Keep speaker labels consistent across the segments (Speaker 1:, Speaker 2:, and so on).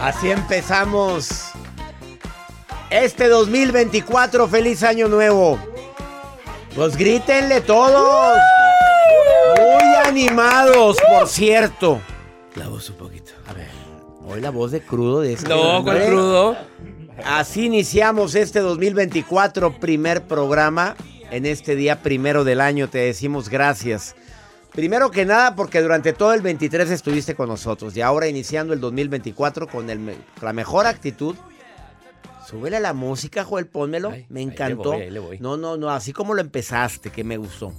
Speaker 1: Así empezamos. Este 2024, feliz año nuevo. Pues grítenle todos. Muy animados, por cierto.
Speaker 2: La voz un poquito.
Speaker 1: A ver, hoy la voz de crudo de este
Speaker 2: No. ¿cuál crudo?
Speaker 1: Así iniciamos este 2024, primer programa. En este día primero del año te decimos gracias. Primero que nada porque durante todo el 23 estuviste con nosotros y ahora iniciando el 2024 con el la mejor actitud. Súbele a la música, Joel, pónmelo.
Speaker 2: Ay,
Speaker 1: me
Speaker 2: ahí le
Speaker 1: encantó.
Speaker 2: voy, ahí le voy.
Speaker 1: No, no, no, así como lo empezaste, que me gustó.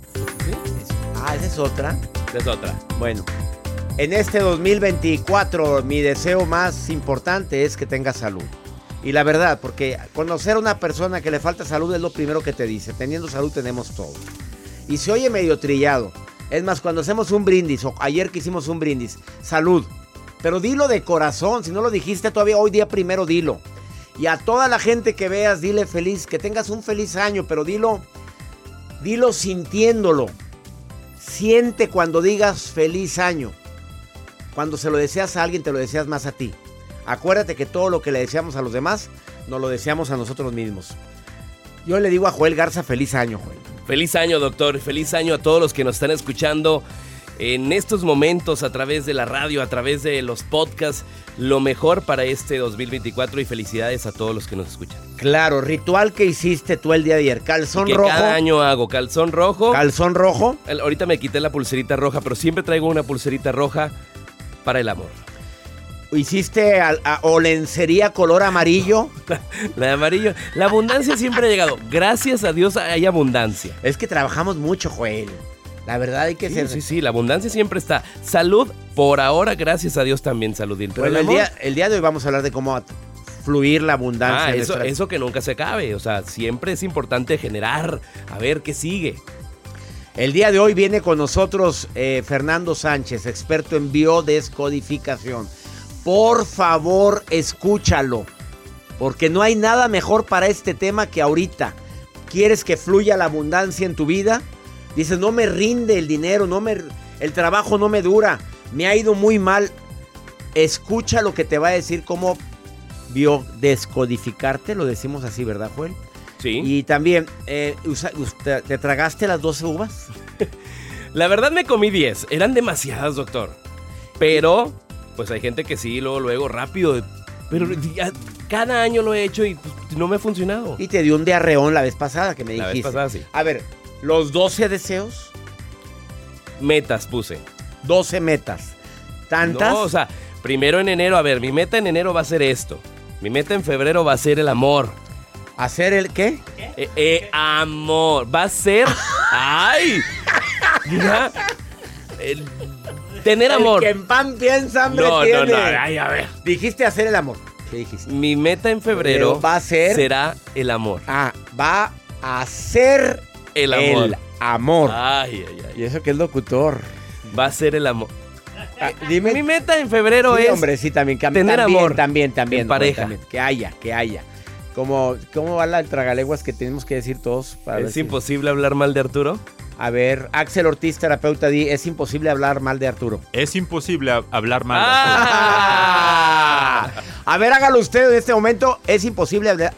Speaker 1: Ah, esa es otra.
Speaker 2: Es otra.
Speaker 1: Bueno, en este 2024 mi deseo más importante es que tengas salud. Y la verdad, porque conocer a una persona que le falta salud es lo primero que te dice. Teniendo salud tenemos todo. Y se oye medio trillado. Es más, cuando hacemos un brindis, o ayer que hicimos un brindis, salud. Pero dilo de corazón, si no lo dijiste todavía hoy día primero, dilo. Y a toda la gente que veas, dile feliz, que tengas un feliz año, pero dilo, dilo sintiéndolo. Siente cuando digas feliz año. Cuando se lo deseas a alguien, te lo deseas más a ti. Acuérdate que todo lo que le deseamos a los demás, nos lo deseamos a nosotros mismos. Yo le digo a Joel Garza, feliz año, Joel.
Speaker 2: Feliz año, doctor. Feliz año a todos los que nos están escuchando en estos momentos a través de la radio, a través de los podcasts. Lo mejor para este 2024 y felicidades a todos los que nos escuchan.
Speaker 1: Claro, ritual que hiciste tú el día de ayer. Calzón
Speaker 2: que
Speaker 1: rojo.
Speaker 2: cada año hago calzón rojo.
Speaker 1: Calzón rojo.
Speaker 2: El- Ahorita me quité la pulserita roja, pero siempre traigo una pulserita roja para el amor.
Speaker 1: Hiciste al- a- o lencería color amarillo.
Speaker 2: La de amarillo. La abundancia siempre ha llegado. Gracias a Dios hay abundancia.
Speaker 1: Es que trabajamos mucho, Joel. La verdad hay que
Speaker 2: Sí,
Speaker 1: ser.
Speaker 2: sí, sí, la abundancia siempre está. Salud, por ahora, gracias a Dios también salud. Pero
Speaker 1: Bueno, el día, el día de hoy vamos a hablar de cómo fluir la abundancia.
Speaker 2: Ah, eso,
Speaker 1: nuestra-
Speaker 2: eso que nunca se acabe. O sea, siempre es importante generar. A ver qué sigue.
Speaker 1: El día de hoy viene con nosotros eh, Fernando Sánchez, experto en biodescodificación. Por favor, escúchalo, porque no hay nada mejor para este tema que ahorita. ¿Quieres que fluya la abundancia en tu vida? Dices, no me rinde el dinero, no me, el trabajo no me dura, me ha ido muy mal. Escucha lo que te va a decir cómo biodescodificarte, lo decimos así, ¿verdad, Joel?
Speaker 2: Sí.
Speaker 1: Y también, eh, usa- usted- ¿te tragaste las 12 uvas?
Speaker 2: La verdad me comí 10. Eran demasiadas, doctor. Pero, pues hay gente que sí, luego, luego, rápido. Pero ya cada año lo he hecho y pues, no me ha funcionado.
Speaker 1: Y te dio un diarreón la vez pasada que me
Speaker 2: La vez
Speaker 1: dijiste.
Speaker 2: pasada sí.
Speaker 1: A ver, los 12 deseos,
Speaker 2: Metas puse.
Speaker 1: 12 metas. ¿Tantas?
Speaker 2: No, o sea, primero en enero, a ver, mi meta en enero va a ser esto. Mi meta en febrero va a ser el amor.
Speaker 1: ¿Hacer el qué?
Speaker 2: Eh, eh, amor. Va a ser. ¡Ay! Mira. El- tener amor.
Speaker 1: El que en pan piensa, hambre
Speaker 2: No,
Speaker 1: tiene.
Speaker 2: no, no. Ay, a ver.
Speaker 1: Dijiste hacer el amor. ¿Qué dijiste?
Speaker 2: Mi meta en febrero
Speaker 1: Pero va a ser-
Speaker 2: será el amor.
Speaker 1: Ah, va a hacer
Speaker 2: El amor.
Speaker 1: el amor.
Speaker 2: Ay, ay, ay.
Speaker 1: Y eso que es locutor.
Speaker 2: Va a ser el amor.
Speaker 1: Ah, dime.
Speaker 2: Mi meta en febrero
Speaker 1: Sí,
Speaker 2: es.
Speaker 1: hombre, sí, también. que-
Speaker 2: tener
Speaker 1: también,
Speaker 2: amor
Speaker 1: También, también.
Speaker 2: en pareja.
Speaker 1: también. Que haya, que haya. Como, ¿Cómo va la tragalenguas que tenemos que decir todos? Para
Speaker 2: Es
Speaker 1: si-
Speaker 2: imposible hablar mal de Arturo.
Speaker 1: A ver, Axel Ortiz, terapeuta, di, es imposible hablar mal de Arturo.
Speaker 3: Es imposible hab- hablar mal.
Speaker 2: Ah.
Speaker 1: A ver, hágalo usted en este momento. Es imposible hablar.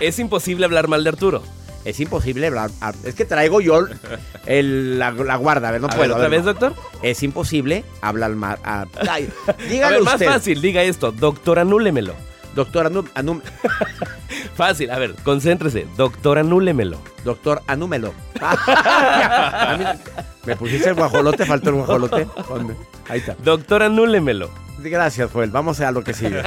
Speaker 2: Es imposible hablar mal de Arturo.
Speaker 1: Es imposible hablar. ah, Es que traigo yo el- la, la guarda, a ver, no
Speaker 2: A
Speaker 1: puedo.
Speaker 2: ver,
Speaker 1: a
Speaker 2: ¿Otra
Speaker 1: ver,
Speaker 2: vez,
Speaker 1: no.
Speaker 2: doctor?
Speaker 1: Es imposible hablar mal. ah, ay,
Speaker 2: A
Speaker 1: dígalo
Speaker 2: ver, más
Speaker 1: usted.
Speaker 2: fácil, diga esto. Doctor, anúlemelo.
Speaker 1: Doctor, anú, anú-
Speaker 2: Fácil, a ver, concéntrese. Doctor, anúlemelo.
Speaker 1: doctor, anúmelo. A mí- ¿Me pusiste el guajolote? ¿Faltó el guajolote? ¿Dónde? Ahí está.
Speaker 2: Doctor, anúlemelo.
Speaker 1: Gracias, Joel. Vamos a lo que sigue.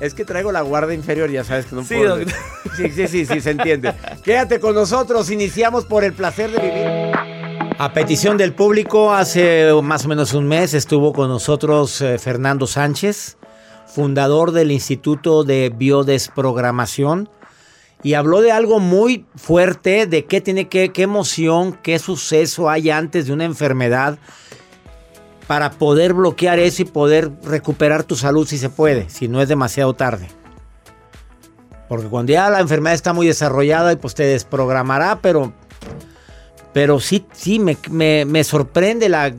Speaker 1: Es que traigo la guardia inferior, ya sabes que no
Speaker 2: Sí,
Speaker 1: puedo.
Speaker 2: doctor.
Speaker 1: Sí, sí, sí, sí, se entiende. Quédate con nosotros, iniciamos por el placer de vivir. A petición del público, hace más o menos un mes estuvo con nosotros eh, Fernando Sánchez, fundador del Instituto de Biodesprogramación, y habló de algo muy fuerte, de qué tiene que, qué emoción, qué suceso hay antes de una enfermedad para poder bloquear eso y poder recuperar tu salud si se puede, si no es demasiado tarde. Porque cuando ya la enfermedad está muy desarrollada, pues te desprogramará, pero, pero sí, sí, me, me- me sorprende la,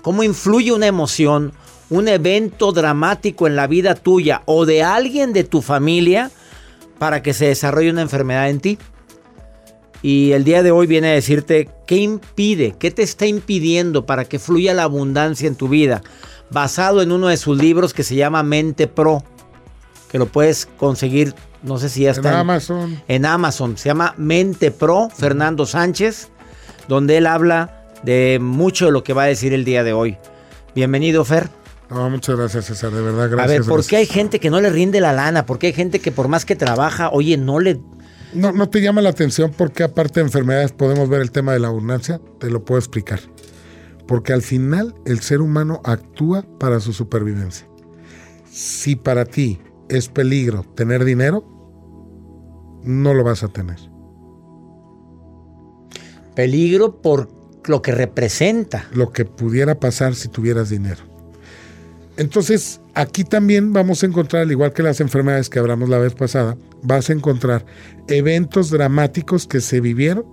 Speaker 1: cómo influye una emoción, un evento dramático en la vida tuya o de alguien de tu familia para que se desarrolle una enfermedad en ti. Y el día de hoy viene a decirte qué impide, qué te está impidiendo para que fluya la abundancia en tu vida. Basado en uno de sus libros que se llama Mente Pro, que lo puedes conseguir, no sé si ya
Speaker 4: En
Speaker 1: está
Speaker 4: Amazon.
Speaker 1: en Amazon. Se llama Mente Pro, Fernando Sánchez, donde él habla de mucho de lo que va a decir el día de hoy. Bienvenido, Fer.
Speaker 4: No, muchas gracias, César. De verdad, gracias.
Speaker 1: a ver, ¿por qué hay gente que no le rinde la lana? ¿Por qué hay gente que por más que trabaja, oye, no le...
Speaker 4: No, no te llama la atención porque aparte de enfermedades podemos ver el tema de la abundancia. Te lo puedo explicar. Porque al final el ser humano actúa para su supervivencia. Si para ti es peligro tener dinero, no lo vas a tener.
Speaker 1: Peligro por lo que representa.
Speaker 4: Lo que pudiera pasar si tuvieras dinero. Entonces, aquí también vamos a encontrar, al igual que las enfermedades que hablamos la vez pasada, vas a encontrar eventos dramáticos que se vivieron.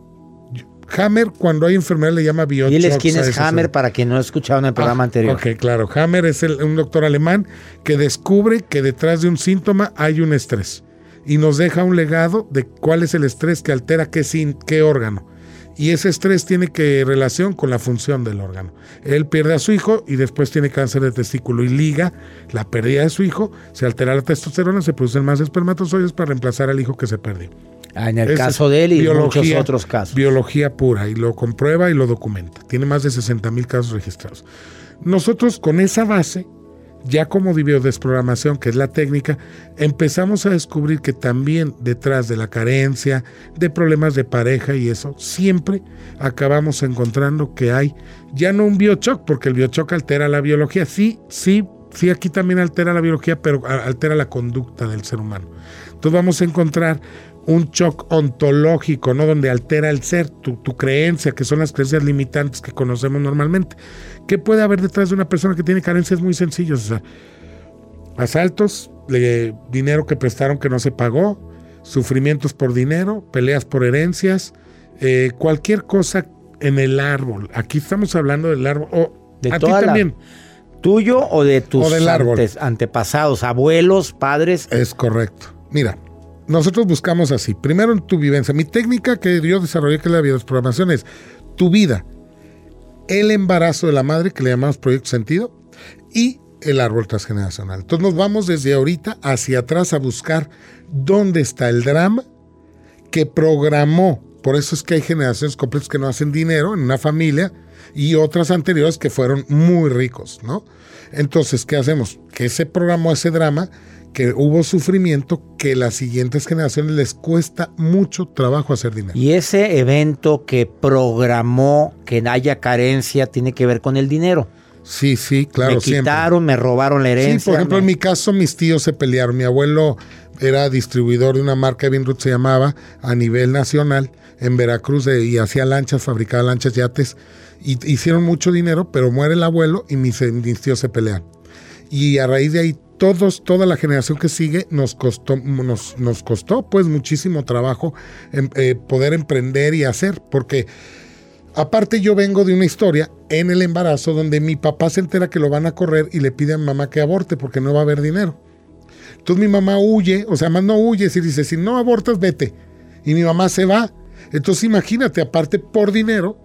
Speaker 4: Hammer, cuando hay enfermedad, le llama biochocs.
Speaker 1: Diles quién es Hammer para quien no ha escuchado en el programa
Speaker 4: Ah,
Speaker 1: anterior.
Speaker 4: Ok, claro. Hammer es el- un doctor alemán que descubre que detrás de un síntoma hay un estrés y nos deja un legado de cuál es el estrés que altera qué, sin- qué órgano. Y ese estrés tiene que relación con la función del órgano. Él pierde a su hijo y después tiene cáncer de testículo y liga la pérdida de su hijo, se altera la testosterona, se producen más espermatozoides para reemplazar al hijo que se perdió.
Speaker 1: Ah, en el
Speaker 4: Esa
Speaker 1: caso de él y muchos otros casos.
Speaker 4: Biología pura y lo comprueba y lo documenta. Tiene más de 60 mil casos registrados. Nosotros con esa base, ya como de biodesprogramación, que es la técnica, empezamos a descubrir que también detrás de la carencia, de problemas de pareja y eso, siempre acabamos encontrando que hay ya no un biochoc, porque el biochoc altera la biología. Sí, sí, sí, aquí también altera la biología, pero altera la conducta del ser humano. Entonces vamos a encontrar un shock ontológico, ¿no? Donde altera el ser, tu, tu creencia, que son las creencias limitantes que conocemos normalmente. ¿Qué puede haber detrás de una persona que tiene carencias muy sencillas? O sea, asaltos, le- dinero que prestaron que no se pagó, sufrimientos por dinero, peleas por herencias, eh, cualquier cosa en el árbol. Aquí estamos hablando del árbol. O
Speaker 1: De
Speaker 4: a ti
Speaker 1: la-
Speaker 4: también.
Speaker 1: ¿Tuyo o de tus
Speaker 4: O del árbol.
Speaker 1: antes- antepasados, abuelos, padres?
Speaker 4: Es correcto. Mira, nosotros buscamos así. Primero en tu vivencia. Mi técnica que yo desarrollé, que es la biodesprogramación, es tu vida, el embarazo de la madre, que le llamamos proyecto sentido, y el árbol transgeneracional. Entonces nos vamos desde ahorita hacia atrás a buscar dónde está el drama que programó. Por eso es que hay generaciones completas que no hacen dinero en una familia y otras anteriores que fueron muy ricos, ¿no? Entonces, ¿qué hacemos? Que se programó ese drama, que hubo sufrimiento, que las siguientes generaciones les cuesta mucho trabajo hacer dinero.
Speaker 1: Y ese evento que programó que haya carencia tiene que ver con el dinero.
Speaker 4: Sí, sí, claro,
Speaker 1: me
Speaker 4: siempre.
Speaker 1: quitaron, me robaron la herencia.
Speaker 4: Sí, por ejemplo,
Speaker 1: me-
Speaker 4: en mi caso, mis tíos se pelearon. Mi abuelo era distribuidor de una marca, Vinrut se llamaba, a nivel nacional, en Veracruz, de- y hacía lanchas, fabricaba lanchas, yates. Y hicieron mucho dinero, pero muere el abuelo y mis, mis tíos se pelean. Y a raíz de ahí, todos, toda la generación que sigue nos costó, nos, nos costó pues muchísimo trabajo em- eh, poder emprender y hacer, porque Aparte yo vengo de una historia en el embarazo donde mi papá se entera que lo van a correr y le pide a mi mamá que aborte porque no va a haber dinero. Entonces mi mamá huye, o sea, más no huye, si dice, si no abortas, vete. y mi mamá se va. Entonces imagínate, aparte por dinero,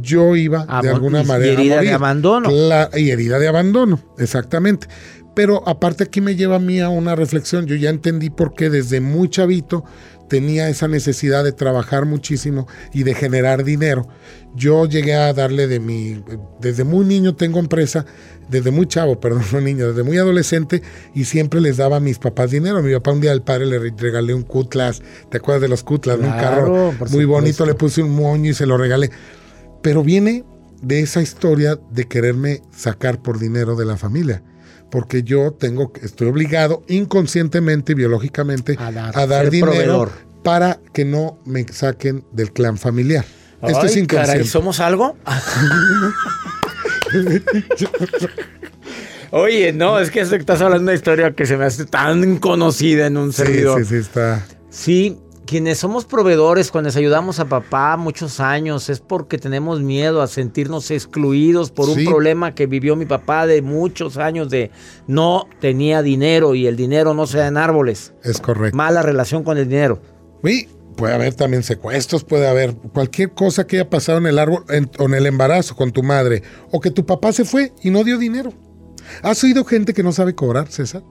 Speaker 4: yo iba de alguna
Speaker 1: y- y
Speaker 4: manera. a
Speaker 1: herida de abandono.
Speaker 4: Cla- y herida de abandono, exactamente. Pero aparte aquí me lleva a mí a una reflexión. Yo ya entendí por qué desde muy chavito tenía esa necesidad de trabajar muchísimo y de generar dinero. Yo llegué a darle de mi, desde muy niño tengo empresa, desde muy chavo, perdón, no niño, desde muy adolescente y siempre les daba a mis papás dinero. A mi papá un día al padre le re- regalé un Cutlass, ¿te acuerdas de los Cutlass? un
Speaker 1: Claro,
Speaker 4: carro
Speaker 1: por
Speaker 4: muy bonito, le puse un moño y se lo regalé. Pero viene de esa historia de quererme sacar por dinero de la familia. Porque yo tengo, que- estoy obligado inconscientemente, biológicamente,
Speaker 1: A dar-
Speaker 4: a dar dinero
Speaker 1: proveedor.
Speaker 4: para que no me saquen del clan familiar. Esto es inconsciente.
Speaker 1: caray, ¿somos algo? Oye, no, es que estás hablando de una historia que se me hace tan conocida en un
Speaker 4: Sí,
Speaker 1: servidor.
Speaker 4: sí, sí, está.
Speaker 1: Sí, quienes somos proveedores, cuando les ayudamos a papá muchos años, es porque tenemos miedo a sentirnos excluidos por un
Speaker 4: Sí.
Speaker 1: problema que vivió mi papá de muchos años de no tenía dinero y el dinero no se da en árboles.
Speaker 4: Es correcto.
Speaker 1: Mala relación con el dinero.
Speaker 4: Y puede haber también secuestros, puede haber cualquier cosa que haya pasado en el árbol, en, o en el embarazo con tu madre, o que tu papá se fue y no dio dinero. ¿Has oído gente que no sabe cobrar, César?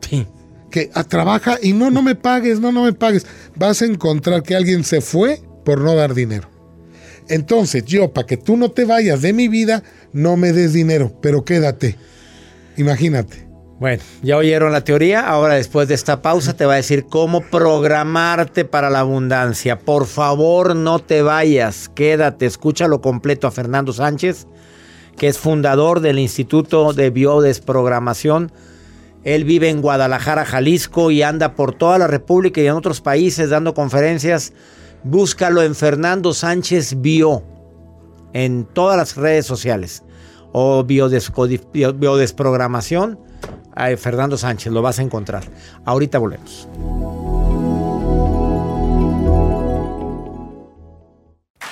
Speaker 1: Sí.
Speaker 4: Que ah, trabaja y no, no me pagues, no, no me pagues. Vas a encontrar que alguien se fue por no dar dinero. Entonces, yo, para que tú no te vayas de mi vida, no me des dinero, pero quédate. Imagínate.
Speaker 1: Bueno, ya oyeron la teoría. Ahora, después de esta pausa, te va a decir cómo programarte para la abundancia. Por favor, no te vayas. Quédate, escúchalo completo a Fernando Sánchez, que es fundador del Instituto de Biodesprogramación. Él vive en Guadalajara, Jalisco, y anda por toda la República y en otros países dando conferencias. Búscalo en Fernando Sánchez Bio en todas las redes sociales o bio- biodesprogramación. eh, Fernando Sánchez, lo vas a encontrar. Ahorita volvemos.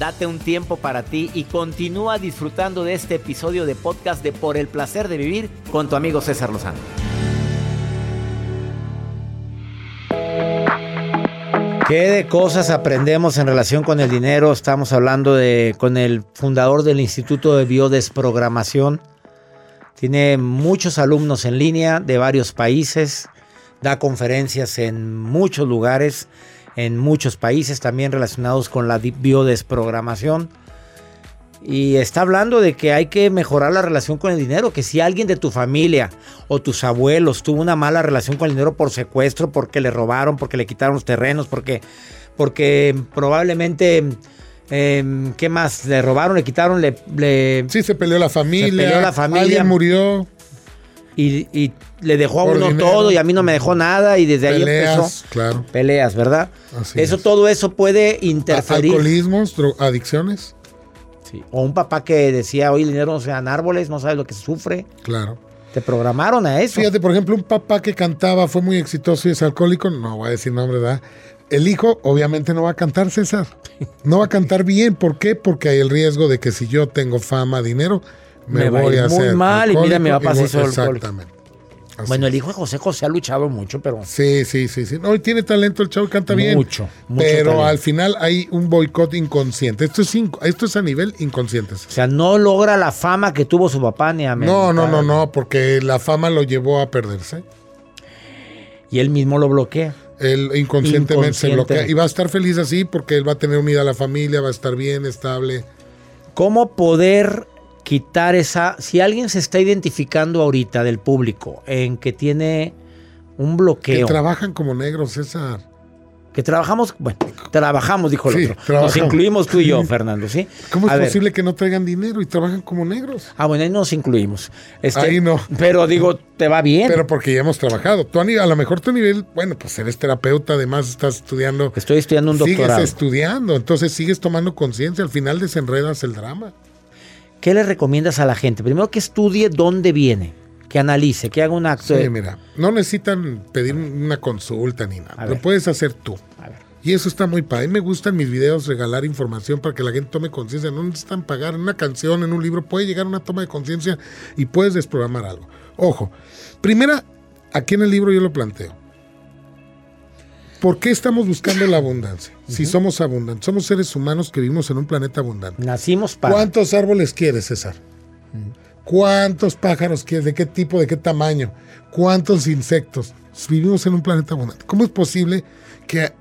Speaker 1: Date un tiempo para ti y continúa disfrutando de este episodio de podcast de Por el placer de vivir con tu amigo César Lozano. ¿Qué de cosas aprendemos en relación con el dinero? Estamos hablando de con el fundador del Instituto de Biodesprogramación. Tiene muchos alumnos en línea de varios países, da conferencias en muchos lugares, en muchos países también relacionados con la biodesprogramación. Y está hablando de que hay que mejorar la relación con el dinero, que si alguien de tu familia o tus abuelos tuvo una mala relación con el dinero por secuestro, porque le robaron, porque le quitaron los terrenos, porque, porque probablemente, em, ¿qué más? Le robaron, le quitaron, le, le-
Speaker 4: Sí, se peleó la familia.
Speaker 1: peleó la familia.
Speaker 4: Alguien murió.
Speaker 1: Y, y le dejó a
Speaker 4: Por
Speaker 1: uno
Speaker 4: dinero.
Speaker 1: todo y a mí no me dejó nada y desde ahí
Speaker 4: Peleas,
Speaker 1: empezó.
Speaker 4: claro.
Speaker 1: Peleas, ¿verdad?
Speaker 4: Así
Speaker 1: eso,
Speaker 4: es.
Speaker 1: todo eso puede interferir.
Speaker 4: Alcoholismos, adicciones.
Speaker 1: Sí. O un papá que decía, oye, el dinero no sean árboles, no sabes lo que se sufre.
Speaker 4: Claro.
Speaker 1: Te programaron a eso.
Speaker 4: Fíjate, por ejemplo, un papá que cantaba, fue muy exitoso y es alcohólico, no voy a decir nombre, ¿verdad? El hijo obviamente no va a cantar, César. No va a cantar bien. ¿Por qué? Porque hay el riesgo de que si yo tengo fama, dinero, me,
Speaker 1: Me va a
Speaker 4: voy
Speaker 1: ir
Speaker 4: a
Speaker 1: muy mal y mira, papá se
Speaker 4: voy-
Speaker 1: hizo alcohólico.
Speaker 4: Exactamente. Así
Speaker 1: bueno, el hijo de José José ha luchado mucho, pero
Speaker 4: Sí, sí, sí, sí. No, y tiene talento, el chavo canta bien.
Speaker 1: Mucho, mucho
Speaker 4: Pero
Speaker 1: talento.
Speaker 4: al final hay un boicot inconsciente. Esto es, esto es a nivel inconsciente.
Speaker 1: o sea, no logra la fama que tuvo su papá ni a
Speaker 4: No, no, no, no, porque la fama lo llevó a perderse.
Speaker 1: Y él mismo lo bloquea.
Speaker 4: Él inconscientemente se bloquea. Y va a estar feliz así porque él va a tener unida a la familia, va a estar bien, estable.
Speaker 1: ¿Cómo poder quitar esa... Si alguien se está identificando ahorita del público en que tiene un
Speaker 4: Que
Speaker 1: bloqueo,
Speaker 4: trabajan como negros, César.
Speaker 1: Que trabajamos, bueno, trabajamos, dijo el
Speaker 4: Sí,
Speaker 1: otro. Nos incluimos tú y yo, Fernando, ¿sí?
Speaker 4: ¿Cómo es
Speaker 1: A ver,
Speaker 4: posible que no traigan dinero y trabajan como negros?
Speaker 1: Ah, bueno, ahí nos incluimos. Este,
Speaker 4: Ahí no.
Speaker 1: Pero digo, te va bien.
Speaker 4: Pero porque ya hemos trabajado. Tú a, lo mejor tu nivel, bueno, pues eres terapeuta, además estás estudiando.
Speaker 1: Estoy estudiando un
Speaker 4: Sigues
Speaker 1: doctorado.
Speaker 4: estudiando, entonces sigues tomando conciencia, al final desenredas el drama.
Speaker 1: ¿Qué le recomiendas a la gente? Primero que estudie dónde viene, que analice, que haga un acto.
Speaker 4: Sí,
Speaker 1: de-
Speaker 4: mira, no necesitan pedir una consulta ni nada.
Speaker 1: A
Speaker 4: Lo
Speaker 1: ver.
Speaker 4: puedes hacer tú.
Speaker 1: A ver.
Speaker 4: Y eso está muy padre. A me gustan mis videos regalar información para que la gente tome conciencia. No necesitan pagar en una canción, en un libro. Puede llegar una toma de conciencia y puedes desprogramar algo. Ojo, primera, aquí en el libro yo lo planteo. ¿Por qué estamos buscando la abundancia? Si somos abundantes, somos seres humanos que vivimos en un planeta abundante.
Speaker 1: Nacimos para.
Speaker 4: ¿Cuántos árboles quieres, César? ¿Cuántos pájaros quieres? ¿De qué tipo? ¿De qué tamaño? ¿Cuántos insectos? Vivimos en un planeta abundante. ¿Cómo es posible que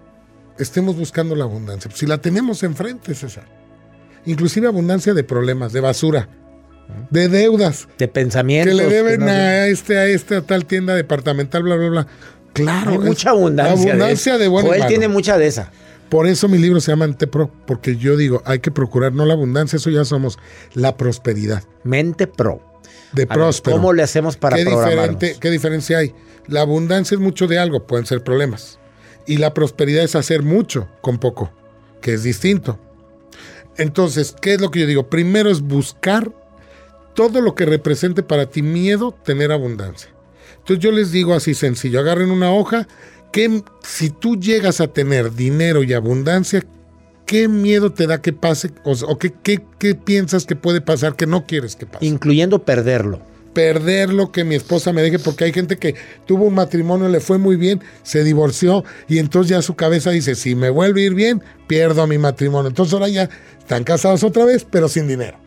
Speaker 4: estemos buscando la abundancia? Si la tenemos enfrente, César. Inclusive abundancia de problemas, de basura, de deudas,
Speaker 1: De pensamientos.
Speaker 4: que le deben
Speaker 1: que no-
Speaker 4: a este, a este, a tal tienda departamental, bla, bla, bla. Claro.
Speaker 1: Hay mucha abundancia.
Speaker 4: Abundancia de, y
Speaker 1: Joel
Speaker 4: malo.
Speaker 1: tiene mucha de esa.
Speaker 4: Por eso mi libro se llama Antepro, porque yo digo, hay que procurar no la abundancia, eso ya somos, la prosperidad.
Speaker 1: Mente pro.
Speaker 4: De
Speaker 1: A ver,
Speaker 4: próspero.
Speaker 1: ¿Cómo le hacemos para
Speaker 4: ¿Qué, diferente, ¿Qué diferencia hay? La abundancia es mucho de algo, pueden ser problemas. Y la prosperidad es hacer mucho con poco, que es distinto. Entonces, ¿qué es lo que yo digo? Primero es buscar todo lo que represente para ti miedo, tener abundancia. Entonces yo les digo así sencillo, agarren una hoja, que si tú llegas a tener dinero y abundancia, ¿qué miedo te da que pase? O, o qué, qué- qué piensas que puede pasar que no quieres que pase?
Speaker 1: Incluyendo perderlo.
Speaker 4: perderlo, que mi esposa me deje, porque hay gente que tuvo un matrimonio, le fue muy bien, se divorció y entonces ya su cabeza dice, si me vuelve a ir bien, pierdo mi matrimonio. Entonces ahora ya están casados otra vez, pero sin dinero.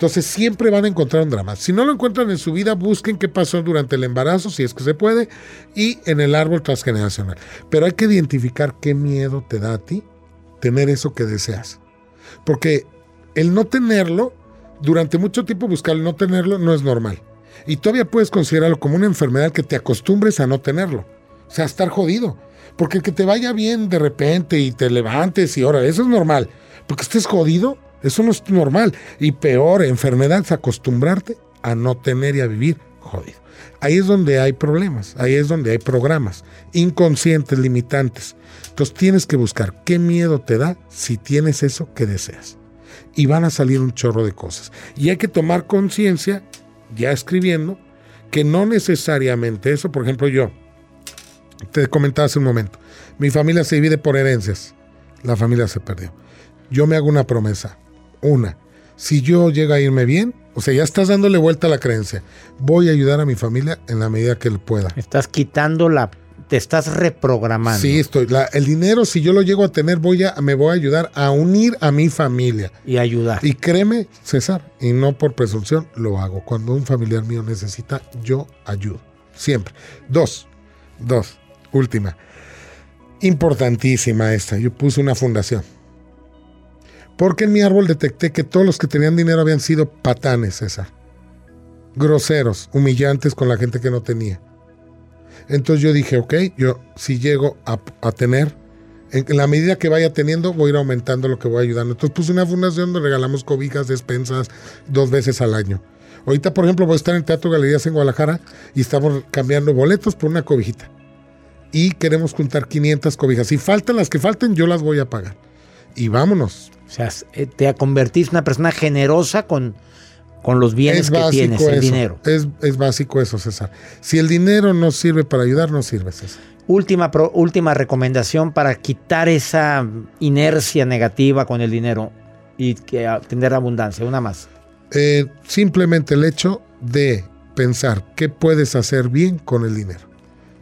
Speaker 4: Entonces siempre van a encontrar un drama. Si no lo encuentran en su vida, busquen qué pasó durante el embarazo, si es que se puede, y en el árbol transgeneracional. Pero hay que identificar qué miedo te da a ti tener eso que deseas. Porque el no tenerlo, durante mucho tiempo buscar el no tenerlo no es normal. Y todavía puedes considerarlo como una enfermedad que te acostumbres a no tenerlo. O sea, estar jodido. Porque el que te vaya bien de repente y te levantes y ahora, eso es normal. Porque estés jodido, eso no es normal. Y peor, enfermedad es acostumbrarte a no tener y a vivir jodido. Ahí es donde hay problemas, ahí es donde hay programas inconscientes, limitantes. Entonces tienes que buscar qué miedo te da si tienes eso que deseas. Y van a salir un chorro de cosas. Y hay que tomar conciencia, ya escribiendo, que no necesariamente eso, por ejemplo yo, te comentaba hace un momento, mi familia se divide por herencias, la familia se perdió. Yo me hago una promesa, una, si yo llego a irme bien, o sea, ya estás dándole vuelta a la creencia, voy a ayudar a mi familia en la medida que pueda.
Speaker 1: Estás quitando la. Te estás reprogramando.
Speaker 4: Sí, estoy. la- el dinero, si yo lo llego a tener, voy a, me voy a ayudar a unir a mi familia.
Speaker 1: Y ayudar.
Speaker 4: Y créeme, César, y no por presunción, lo hago. Cuando un familiar mío necesita, yo ayudo. Siempre. Dos. Dos. Última. Importantísima esta. Yo puse una fundación. Porque en mi árbol detecté que todos los que tenían dinero habían sido patanes, César. Groseros, humillantes con la gente que no tenía. Entonces yo dije, ok, yo si llego a, tener, en, en la medida que vaya teniendo, voy a ir aumentando lo que voy ayudando. Entonces puse una fundación donde regalamos cobijas, despensas dos veces al año. Ahorita, por ejemplo, voy a estar en Teatro Galerías en Guadalajara y estamos cambiando boletos por una cobijita. Y queremos juntar 500 cobijas. Si faltan las que falten, yo las voy a pagar. Y vámonos.
Speaker 1: O sea, eh, te convertís en una persona generosa con, con los bienes
Speaker 4: es
Speaker 1: que tienes, el dinero.
Speaker 4: Es, es básico eso, César. Si el dinero no sirve para ayudar, no sirve, César.
Speaker 1: Última, pro- última recomendación para quitar esa inercia negativa con el dinero y que tener abundancia. Una más.
Speaker 4: Eh, simplemente el hecho de pensar qué puedes hacer bien con el dinero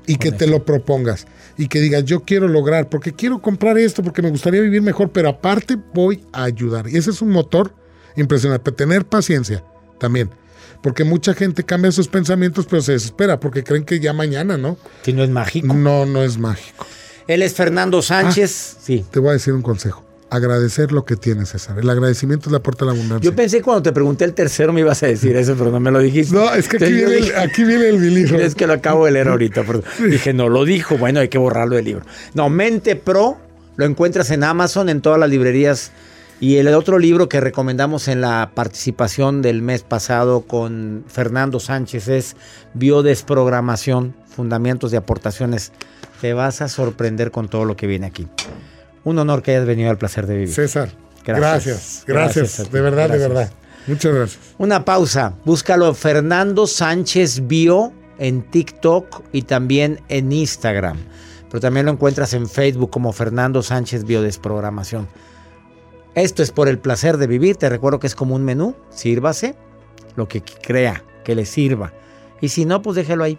Speaker 4: y que te lo propongas y que digas yo quiero lograr porque quiero comprar esto porque me gustaría vivir mejor pero aparte voy a ayudar y ese es un motor impresionante tener paciencia también porque mucha gente cambia sus pensamientos pero se desespera porque creen que ya mañana no
Speaker 1: Si no es mágico.
Speaker 4: no no es mágico
Speaker 1: Él es Fernando Sánchez. sí.
Speaker 4: te voy a decir un consejo agradecer lo que tienes, César. El agradecimiento es la puerta de la abundancia.
Speaker 1: Yo pensé cuando te pregunté el tercero me ibas a decir eso, pero no me lo dijiste.
Speaker 4: No, es que aquí,
Speaker 1: Entonces
Speaker 4: viene,
Speaker 1: dije-
Speaker 4: el, aquí viene el mi libro.
Speaker 1: Es que lo acabo de leer ahorita. perdón. Dije, no lo dijo. Bueno, hay que borrarlo del libro. No, Mente Pro lo encuentras en Amazon, en todas las librerías. Y el otro libro que recomendamos en la participación del mes pasado con Fernando Sánchez es Biodesprogramación, Fundamentos de Aportaciones. Te vas a sorprender con todo lo que viene aquí. Un honor que hayas venido al placer de vivir.
Speaker 4: César,
Speaker 1: Gracias.
Speaker 4: gracias, gracias, de verdad,
Speaker 1: Gracias.
Speaker 4: de verdad. Muchas gracias.
Speaker 1: Una pausa. Búscalo Fernando Sánchez Bio en TikTok y también en Instagram. Pero también lo encuentras en Facebook como Fernando Sánchez Biodesprogramación. Esto es por el placer de vivir. Te recuerdo que es como un menú. Sírvase lo que crea que le sirva. Y si no, pues déjelo ahí.